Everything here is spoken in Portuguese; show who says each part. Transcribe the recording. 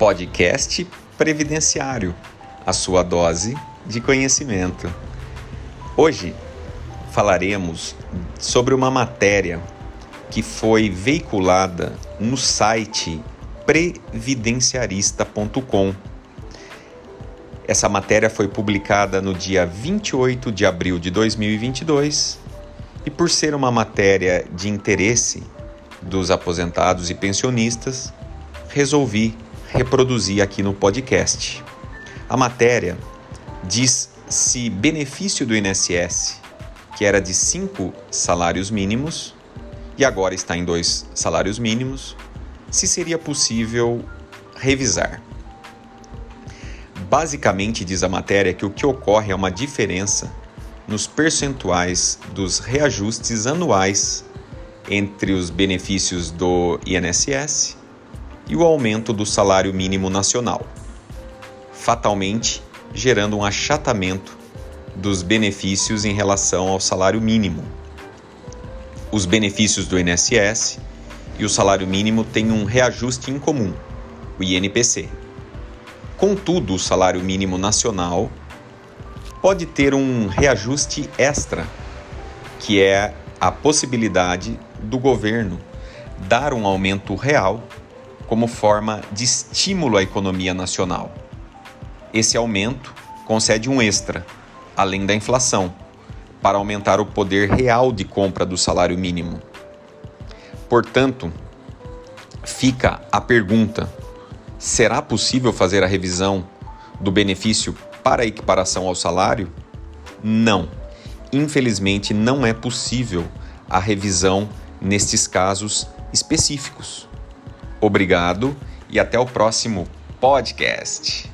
Speaker 1: Podcast Previdenciário, a sua dose de conhecimento. Hoje falaremos sobre uma matéria que foi veiculada no site previdenciarista.com. Essa matéria foi publicada no dia 28 de abril de 2022 e, por ser uma matéria de interesse dos aposentados e pensionistas, resolvi reproduzir aqui no podcast. A matéria diz se benefício do INSS, que era de cinco salários mínimos e agora está em dois salários mínimos, se seria possível revisar. Basicamente, diz a matéria que o que ocorre é uma diferença nos percentuais dos reajustes anuais entre os benefícios do INSS e o aumento do salário mínimo nacional, fatalmente gerando um achatamento dos benefícios em relação ao salário mínimo. Os benefícios do INSS e o salário mínimo têm um reajuste em comum, o INPC. Contudo, o salário mínimo nacional pode ter um reajuste extra, que é a possibilidade do governo dar um aumento real como forma de estímulo à economia nacional. Esse aumento concede um extra, além da inflação, para aumentar o poder real de compra do salário mínimo. Portanto, fica a pergunta: será possível fazer a revisão do benefício para equiparação ao salário? Não. Infelizmente, não é possível a revisão nestes casos específicos. Obrigado e até o próximo podcast.